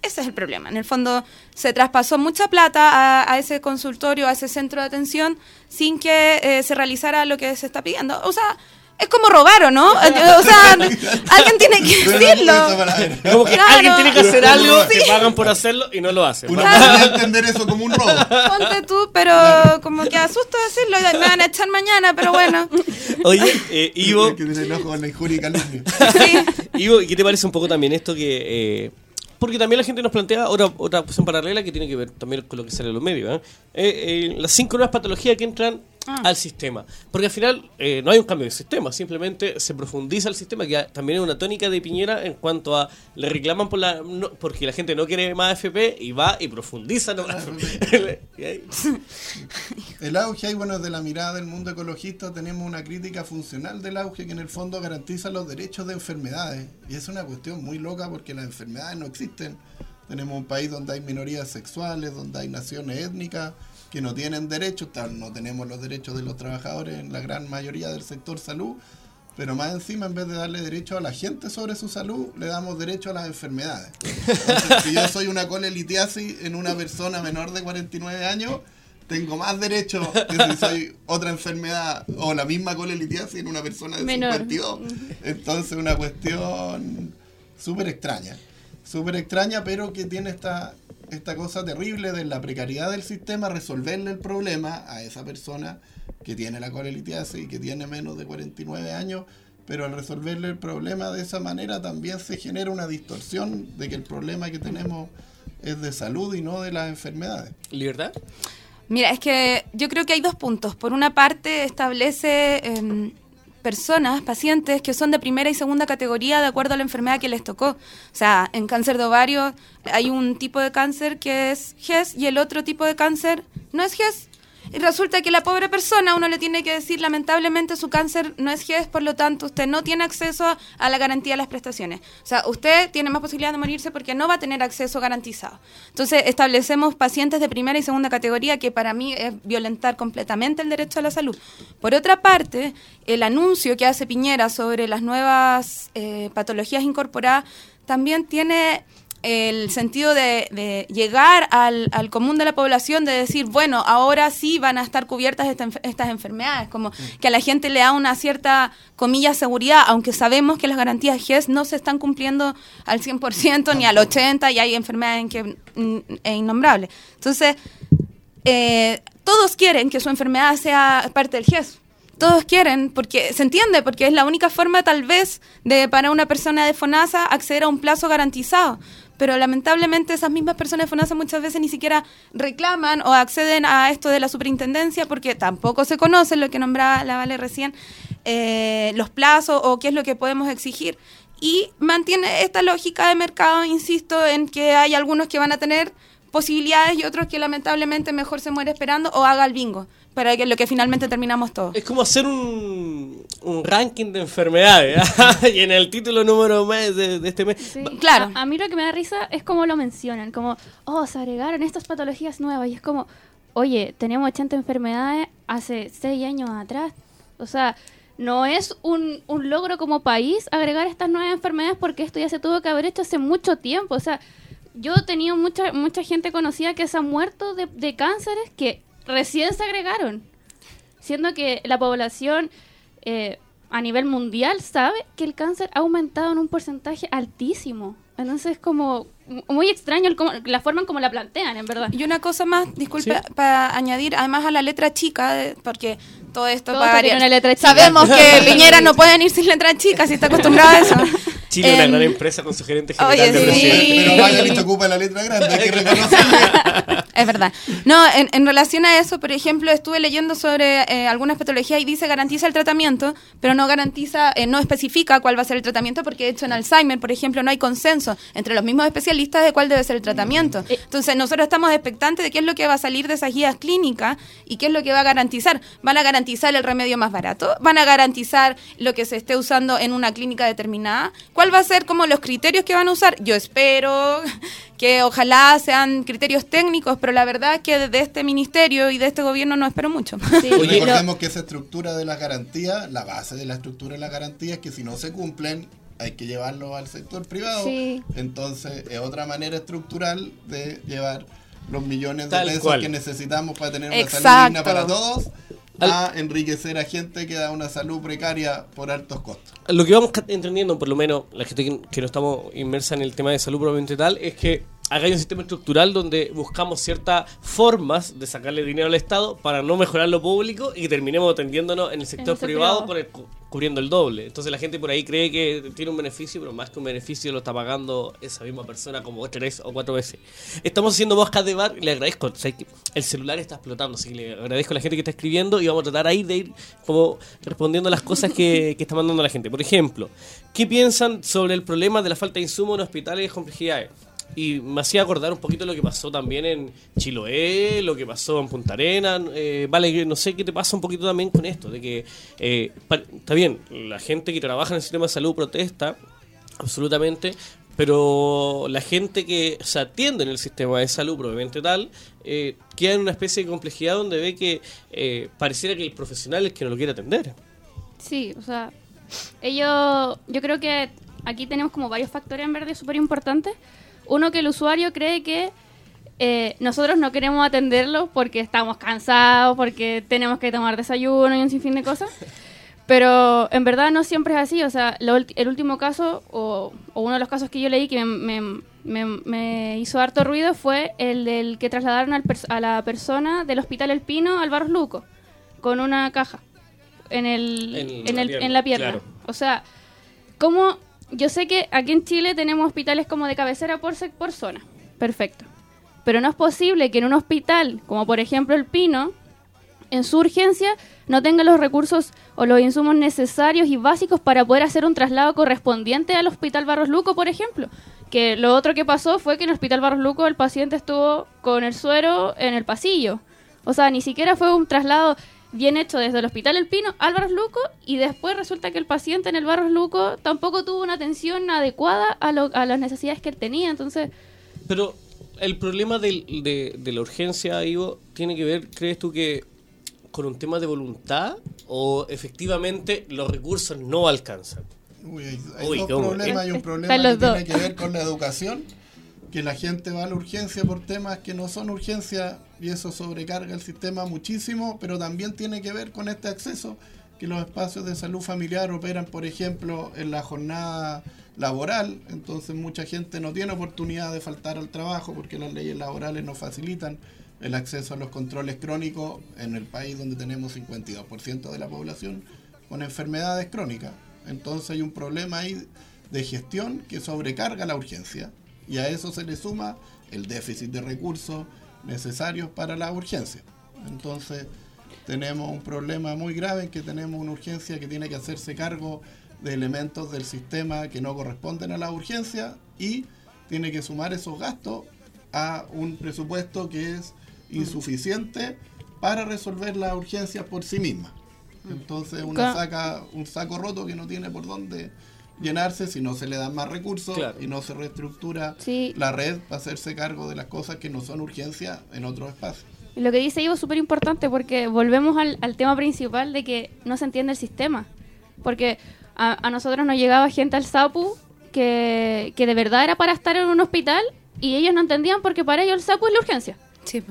[SPEAKER 2] ese es el problema. En el fondo, se traspasó mucha plata a, a ese consultorio, a ese centro de atención, sin que eh, se realizara lo que se está pidiendo. O sea, es como robar, ¿o no? Eh, O sea, alguien tiene que decirlo.
[SPEAKER 1] Como que
[SPEAKER 2] Claro.
[SPEAKER 1] alguien tiene que hacer algo,
[SPEAKER 4] Sí.
[SPEAKER 1] te pagan por hacerlo y no lo hacen. Va-
[SPEAKER 4] podría entender eso como un robo.
[SPEAKER 2] Ponte tú, pero como que asusto decirlo, y me van a echar mañana, pero bueno.
[SPEAKER 1] Oye, eh, Ivo,
[SPEAKER 4] Que tiene el ojo con la injuria y calumnia.
[SPEAKER 2] Sí.
[SPEAKER 1] Ivo, ¿y qué te parece un poco también esto que... eh, porque también la gente nos plantea otra, otra opción paralela que tiene que ver también con lo que sale en los medios. ¿eh? Eh, eh, las cinco nuevas patologías que entran
[SPEAKER 2] Ah.
[SPEAKER 1] al sistema. Porque al final eh, no hay un cambio de sistema, simplemente se profundiza el sistema, que también es una tónica de Piñera en cuanto a le reclaman por la no- porque la gente no quiere más FP y va y profundiza no Y ahí-
[SPEAKER 4] El auge, ahí, bueno, desde la mirada del mundo ecologista tenemos una crítica funcional del auge que en el fondo garantiza los derechos de enfermedades. Y es una cuestión muy loca porque las enfermedades no existen. Tenemos un país donde hay minorías sexuales, donde hay naciones étnicas que no tienen derechos, no tenemos los derechos de los trabajadores en la gran mayoría del sector salud, pero más encima en vez de darle derecho a la gente sobre su salud, le damos derecho a las enfermedades. Entonces, si yo soy una colelitiasis en una persona menor de 49 años, tengo más derecho que si soy otra enfermedad o la misma colelitiasis en una persona de
[SPEAKER 3] Menor.
[SPEAKER 4] 52. Entonces una cuestión súper extraña. Súper extraña, pero que tiene esta, esta cosa terrible de la precariedad del sistema, resolverle el problema a esa persona que tiene la colelitiasis y que tiene menos de 49 años, pero al resolverle el problema de esa manera también se genera una distorsión de que el problema que tenemos es de salud y no de las enfermedades.
[SPEAKER 1] ¿Libertad?
[SPEAKER 2] Mira, es que yo creo que hay dos puntos. Por una parte, establece em, personas, pacientes que son de primera y segunda categoría de acuerdo a la enfermedad que les tocó. O sea, en cáncer de ovario hay un tipo de cáncer que es GES y el otro tipo de cáncer no es GES. Y resulta que la pobre persona, uno le tiene que decir, lamentablemente su cáncer no es GES, por lo tanto usted no tiene acceso a la garantía de las prestaciones. O sea, usted tiene más posibilidad de morirse porque no va a tener acceso garantizado. Entonces, establecemos pacientes de primera y segunda categoría que para mí es violentar completamente el derecho a la salud. Por otra parte, el anuncio que hace Piñera sobre las nuevas eh, patologías incorporadas también tiene el sentido de, de llegar al, al común de la población, de decir, bueno, ahora sí van a estar cubiertas esta estas enfermedades, como que a la gente le da una cierta, comillas, seguridad, aunque sabemos que las garantías GES no se están cumpliendo al 100% ni al 80% y hay enfermedades en que es innombrable. Entonces, eh, todos quieren que su enfermedad sea parte del GES. Todos quieren, porque se entiende, porque es la única forma tal vez de para una persona de FONASA acceder a un plazo garantizado. Pero lamentablemente esas mismas personas de FONASA muchas veces ni siquiera reclaman o acceden a esto de la superintendencia porque tampoco se conoce lo que nombraba la Vale recién, eh, los plazos o qué es lo que podemos exigir. y mantiene esta lógica de mercado, insisto, en que hay algunos que van a tener posibilidades y otros que lamentablemente mejor se muere esperando o haga el bingo para que lo que finalmente terminamos todos.
[SPEAKER 1] Es como hacer un, un ranking de enfermedades. y en el título número mes de, de este mes.
[SPEAKER 3] Sí.
[SPEAKER 2] Claro.
[SPEAKER 3] A, a mí lo que me da risa es cómo lo mencionan, como, oh, se agregaron estas patologías nuevas y es como, oye, teníamos 80 enfermedades hace 6 años atrás. O sea, no es un, un logro como país agregar estas nuevas enfermedades porque esto ya se tuvo que haber hecho hace mucho tiempo. O sea, yo he tenido mucha, mucha gente conocida que se ha muerto de, de cánceres que recién se agregaron. Siendo que la población eh, a nivel mundial sabe que el cáncer ha aumentado en un porcentaje altísimo. Entonces es como muy extraño el la forma en cómo la plantean, en verdad.
[SPEAKER 2] Y una cosa más, disculpe,
[SPEAKER 1] Sí.
[SPEAKER 2] para añadir, además a la letra chica, de- porque todo esto
[SPEAKER 3] Todo
[SPEAKER 2] para
[SPEAKER 3] una letra chica.
[SPEAKER 2] Sabemos que Piñera no pueden ir sin letra chica, si está acostumbrado a eso.
[SPEAKER 1] Chile, una gran empresa con su gerente general
[SPEAKER 2] oye,
[SPEAKER 1] de
[SPEAKER 2] sí.
[SPEAKER 1] presidente.
[SPEAKER 4] Pero vaya ocupa la letra grande, hay que reconocerlo.
[SPEAKER 2] Es verdad. No, en, en relación a eso, por ejemplo, estuve leyendo sobre eh, algunas patologías y dice garantiza el tratamiento, pero no garantiza, eh, no especifica cuál va a ser el tratamiento, porque de hecho en Alzheimer, por ejemplo, no hay consenso entre los mismos especialistas de cuál debe ser el tratamiento.
[SPEAKER 3] Eh.
[SPEAKER 2] Entonces nosotros estamos expectantes de qué es lo que va a salir de esas guías clínicas y qué es lo que va a garantizar. ¿Van a garantizar el remedio más barato? ¿Van a garantizar lo que se esté usando en una clínica determinada? ¿Cuál va a ser como los criterios que van a usar? Yo espero que ojalá sean criterios técnicos, pero la verdad es que de este ministerio y de este gobierno no espero mucho.
[SPEAKER 3] Sí,
[SPEAKER 1] Oye,
[SPEAKER 4] Recordemos que esa estructura de las garantías, la base de la estructura de las garantías, que si no se cumplen, hay que llevarlo al sector privado.
[SPEAKER 3] Sí.
[SPEAKER 4] Entonces, es otra manera estructural de llevar los millones de
[SPEAKER 1] Tal
[SPEAKER 4] pesos
[SPEAKER 1] cual.
[SPEAKER 4] que necesitamos para tener una salud
[SPEAKER 2] Exacto.
[SPEAKER 4] digna para todos,
[SPEAKER 1] Al-
[SPEAKER 4] a enriquecer a gente que da una salud precaria por altos costos.
[SPEAKER 1] Lo que vamos entendiendo, por lo menos la gente que, que no estamos inmersa en el tema de salud propiamente tal, es que acá hay un sistema estructural donde buscamos ciertas formas de sacarle dinero al Estado para no mejorar lo público y que terminemos atendiéndonos en el sector privado,
[SPEAKER 3] privado.
[SPEAKER 1] el cubriendo el doble. Entonces la gente por ahí cree que tiene un beneficio, pero más que un beneficio lo está pagando esa misma persona como tres o cuatro veces. Estamos haciendo moscas de bar y le agradezco. o sea, que el celular está explotando, así que le agradezco a la gente que está escribiendo y vamos a tratar ahí de ir como respondiendo a las cosas que, que está mandando la gente. Por ejemplo, ¿qué piensan sobre el problema de la falta de insumos en hospitales y complejidades? Y me hacía acordar un poquito lo que pasó también en Chiloé, lo que pasó en Punta Arenas. eh, vale, no sé qué te pasa un poquito también con esto, de que eh, está bien, la gente que trabaja en el sistema de salud protesta, absolutamente, pero la gente que se atiende en el sistema de salud, probablemente tal, eh, queda en una especie de complejidad donde ve que eh, pareciera que el profesional es que no lo quiere atender.
[SPEAKER 3] Sí, o sea, ellos, yo creo que aquí tenemos como varios factores en verde súper importantes. Uno, que el usuario cree que eh, nosotros no queremos atenderlo porque estamos cansados, porque tenemos que tomar desayuno y un sinfín de cosas. Pero en verdad no siempre es así. O sea, lo el último caso, o, o uno de los casos que yo leí que me, me- me- me hizo harto ruido fue el del que trasladaron al a la persona del Hospital El Pino al Barros Luco con una caja en, el,
[SPEAKER 1] En
[SPEAKER 3] en,
[SPEAKER 1] la
[SPEAKER 3] el-
[SPEAKER 1] pierna,
[SPEAKER 3] en la pierna.
[SPEAKER 1] claro.
[SPEAKER 3] O sea, como yo sé que aquí en Chile tenemos hospitales como de cabecera por, por zona. Perfecto. Pero no es posible que en un hospital, como por ejemplo el Pino, en su urgencia no tenga los recursos o los insumos necesarios y básicos para poder hacer un traslado correspondiente al Hospital Barros Luco, por ejemplo. Que lo otro que pasó fue que en el Hospital Barros Luco el paciente estuvo con el suero en el pasillo. O sea, ni siquiera fue un traslado bien hecho desde el Hospital El Pino al Barros Luco y después resulta que el paciente en el Barros Luco tampoco tuvo una atención adecuada a, lo- a las necesidades que él tenía. Entonces,
[SPEAKER 1] Pero el problema del- de, de la urgencia, Ivo, tiene que ver, ¿crees tú que con un tema de voluntad o efectivamente los recursos no alcanzan?
[SPEAKER 4] Uy, hay, hay
[SPEAKER 1] Uy,
[SPEAKER 4] dos problemas. Hay un problema que tiene que ver con la educación, que la gente va a la urgencia por temas que no son urgencia y eso sobrecarga el sistema muchísimo, pero también tiene que ver con este acceso que los espacios de salud familiar operan, por ejemplo, en la jornada laboral, entonces mucha gente no tiene oportunidad de faltar al trabajo porque las leyes laborales no facilitan el acceso a los controles crónicos en el país donde tenemos 52% de la población con enfermedades crónicas. Entonces hay un problema ahí de gestión que sobrecarga la urgencia y a eso se le suma el déficit de recursos necesarios para la urgencia. Entonces tenemos un problema muy grave en que tenemos una urgencia que tiene que hacerse cargo de elementos del sistema que no corresponden a la urgencia y tiene que sumar esos gastos a un presupuesto que es insuficiente para resolver las urgencias por sí misma. Entonces uno
[SPEAKER 3] Ca-
[SPEAKER 4] saca un saco roto que no tiene por dónde llenarse si no se le dan más recursos
[SPEAKER 1] Claro.
[SPEAKER 4] y no se reestructura
[SPEAKER 3] Sí.
[SPEAKER 4] la red para hacerse cargo de las cosas que no son urgencias en otros espacios.
[SPEAKER 3] Y Lo que dice Ivo es súper importante porque volvemos al, al tema principal de que no se entiende el sistema. Porque a, a nosotros nos llegaba gente al SAPU que, que de verdad era para estar en un hospital y ellos no entendían porque para ellos el SAPU es la urgencia.
[SPEAKER 2] Sí.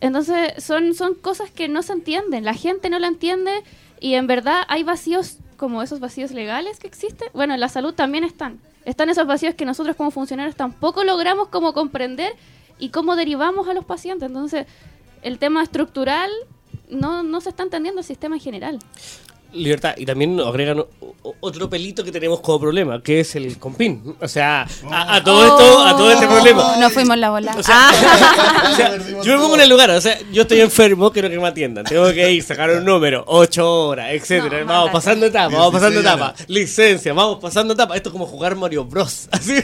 [SPEAKER 3] Entonces son, son cosas que no se entienden, la gente no la entiende y en verdad hay vacíos como esos vacíos legales que existen. Bueno, en la salud también están. Están esos vacíos que nosotros como funcionarios tampoco logramos como comprender y cómo derivamos a los pacientes. Entonces, el tema estructural no, no se está entendiendo el sistema en general.
[SPEAKER 1] Libertad, y también nos agregan otro pelito que tenemos como problema, que es el compin. O sea, a, a todo esto, a todo este problema.
[SPEAKER 2] No fuimos la bola.
[SPEAKER 1] O sea,
[SPEAKER 2] Ah.
[SPEAKER 1] o sea, yo me pongo en el lugar, o sea, yo estoy enfermo, quiero que me atiendan. Tengo que ir, sacar un número, ocho horas, etcétera.
[SPEAKER 2] No,
[SPEAKER 1] vamos pasando etapas, vamos pasando
[SPEAKER 4] 16
[SPEAKER 1] etapas. Licencia, vamos pasando etapas. Esto es como jugar Mario Bros. Así.
[SPEAKER 2] Sí,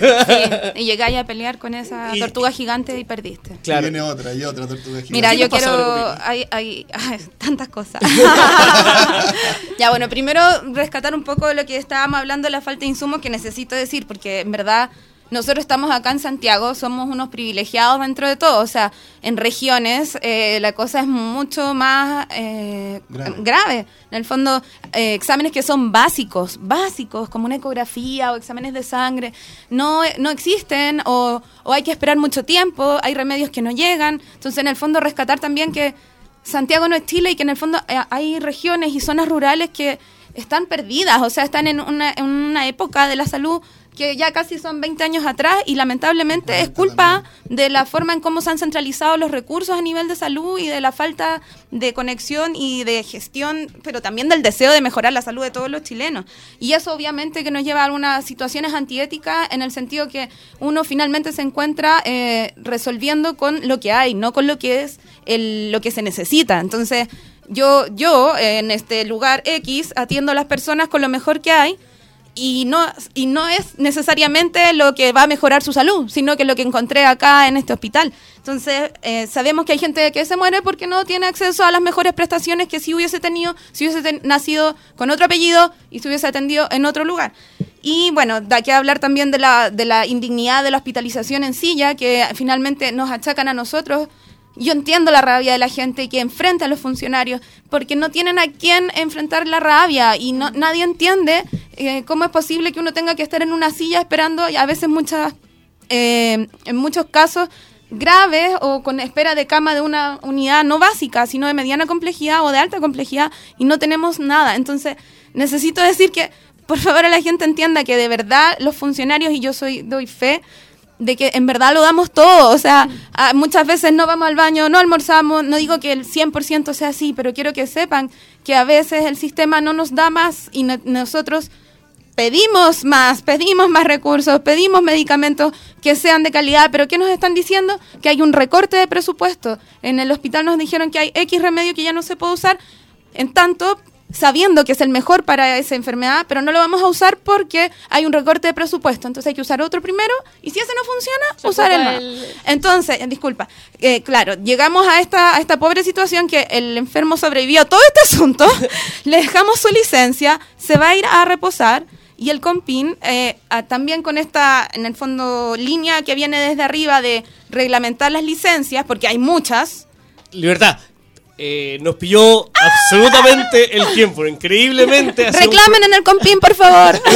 [SPEAKER 2] y llegáis a pelear con esa
[SPEAKER 1] Y-
[SPEAKER 2] tortuga gigante y perdiste.
[SPEAKER 1] Claro.
[SPEAKER 4] Y viene otra y otra tortuga gigante.
[SPEAKER 2] Mira,
[SPEAKER 1] ¿Qué
[SPEAKER 2] yo quiero. Hay, hay, ay, tantas cosas. Ya, bueno, primero rescatar un poco de lo que estábamos hablando de la falta de insumos que necesito decir, porque en verdad nosotros estamos acá en Santiago, somos unos privilegiados dentro de todo. O sea, en regiones eh, la cosa es mucho más eh,
[SPEAKER 4] Grave.
[SPEAKER 2] grave. En el fondo, eh, exámenes que son básicos, básicos, como una ecografía o exámenes de sangre, no, no existen o, o hay que esperar mucho tiempo, hay remedios que no llegan. Entonces, en el fondo, rescatar también que Santiago no es Chile y que en el fondo eh, hay regiones y zonas rurales que están perdidas, o sea, están en una, en una época de la salud que ya casi son 20 años atrás y lamentablemente es
[SPEAKER 4] 40
[SPEAKER 2] culpa de la forma en cómo se han centralizado los recursos a nivel de salud y de la falta de conexión y de gestión, pero también del deseo de mejorar la salud de todos los chilenos. Y eso obviamente que nos lleva a algunas situaciones antiéticas en el sentido que uno finalmente se encuentra eh, resolviendo con lo que hay, no con lo que es el, lo que se necesita. Entonces, yo, yo en este lugar X atiendo a las personas con lo mejor que hay y no, y no es necesariamente lo que va a mejorar su salud, sino que lo que encontré acá en este hospital. Entonces, eh, sabemos que hay gente que se muere porque no tiene acceso a las mejores prestaciones que si hubiese tenido, si hubiese nacido con otro apellido y se hubiese atendido en otro lugar. Y bueno, da que hablar también de la, de la indignidad de la hospitalización en ya que finalmente nos achacan a nosotros yo entiendo la rabia de la gente que enfrenta a los funcionarios porque no tienen a quién enfrentar la rabia y no, nadie entiende eh, cómo es posible que uno tenga que estar en una silla esperando y a veces muchas, eh, en muchos casos graves o con espera de cama de una unidad no básica, sino de mediana complejidad o de alta complejidad y no tenemos nada. Entonces, necesito decir que por favor a la gente entienda que de verdad los funcionarios, y yo soy doy fe, de que en verdad lo damos todo, o sea, muchas veces no vamos al baño, no almorzamos, no digo que el 100% sea así, pero quiero que sepan que a veces el sistema no nos da más y no- nosotros pedimos más, pedimos más recursos, pedimos medicamentos que sean de calidad, pero ¿qué nos están diciendo? Que hay un recorte de presupuesto. En el hospital nos dijeron que hay X remedio que ya no se puede usar, en tanto sabiendo que es el mejor para esa enfermedad, pero no lo vamos a usar porque hay un recorte de presupuesto. Entonces hay que usar otro primero y si ese no funciona,
[SPEAKER 3] Se
[SPEAKER 2] usar el más.
[SPEAKER 3] el-
[SPEAKER 2] Entonces, eh, disculpa, eh, claro, llegamos a esta, a esta pobre situación que el enfermo sobrevivió a todo este asunto, le dejamos su licencia, se va a ir a reposar y el COMPIN, eh, a- también con esta, en el fondo, línea que viene desde arriba de reglamentar las licencias, porque hay muchas,
[SPEAKER 1] Libertad. eh, nos pilló absolutamente el tiempo, increíblemente. un
[SPEAKER 2] reclamen en el COMPIN, por favor.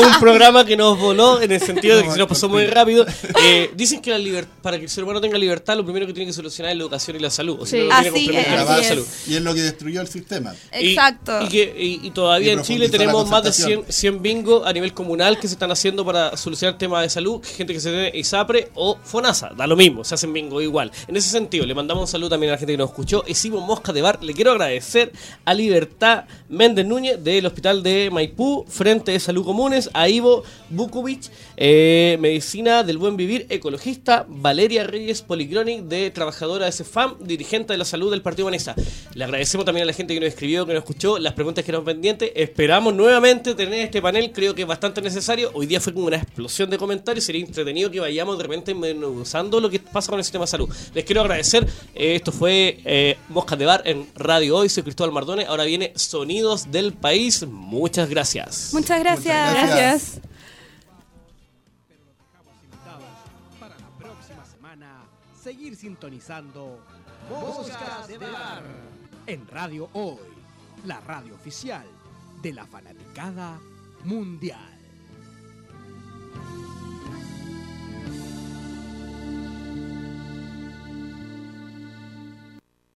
[SPEAKER 1] un programa que nos voló en el sentido de que se nos pasó muy rápido. Eh, dicen que la para que el ser humano tenga libertad, lo primero que tiene que solucionar es la educación y la salud. O sea,
[SPEAKER 3] Sí.
[SPEAKER 2] Así es,
[SPEAKER 1] salud.
[SPEAKER 4] Y es lo que destruyó el sistema.
[SPEAKER 1] Y-
[SPEAKER 2] Exacto.
[SPEAKER 1] Y, que, y- y todavía
[SPEAKER 4] Y
[SPEAKER 1] en Chile tenemos más de
[SPEAKER 4] concertación.
[SPEAKER 1] 100, 100 bingos a nivel comunal que se están haciendo para solucionar temas de salud. Gente que se tiene ISAPRE o FONASA, da lo mismo, se hacen bingo igual. En ese sentido, le mandamos un saludo también a la gente que nos escuchó. hicimos Mosca de Bar. Le quiero agradecer a Libertad Méndez Núñez del Hospital de Maipú, Frente de Salud Comunes, a Ivo Bukovic, eh, Medicina del Buen Vivir, ecologista, Valeria Reyes Policronic, de Trabajadora de CEFAM, dirigente de la salud del Partido Humanista. Le agradecemos también a la gente que nos escribió, que nos escuchó, las preguntas que eran pendientes. Esperamos nuevamente tener este panel, creo que es bastante necesario. Hoy día fue como una explosión de comentarios, sería entretenido que vayamos de repente usando lo que pasa con el sistema de salud. Les quiero agradecer, eh, esto fue eh, Moscas de Bar en Radio Hoy, soy Cristóbal Mardone, ahora viene Sonidos del País. Muchas gracias.
[SPEAKER 2] Muchas gracias.
[SPEAKER 4] Muchas gracias. Gracias.
[SPEAKER 5] Para la próxima semana seguir sintonizando de Bar en Radio Hoy, la radio oficial de la fanaticada mundial.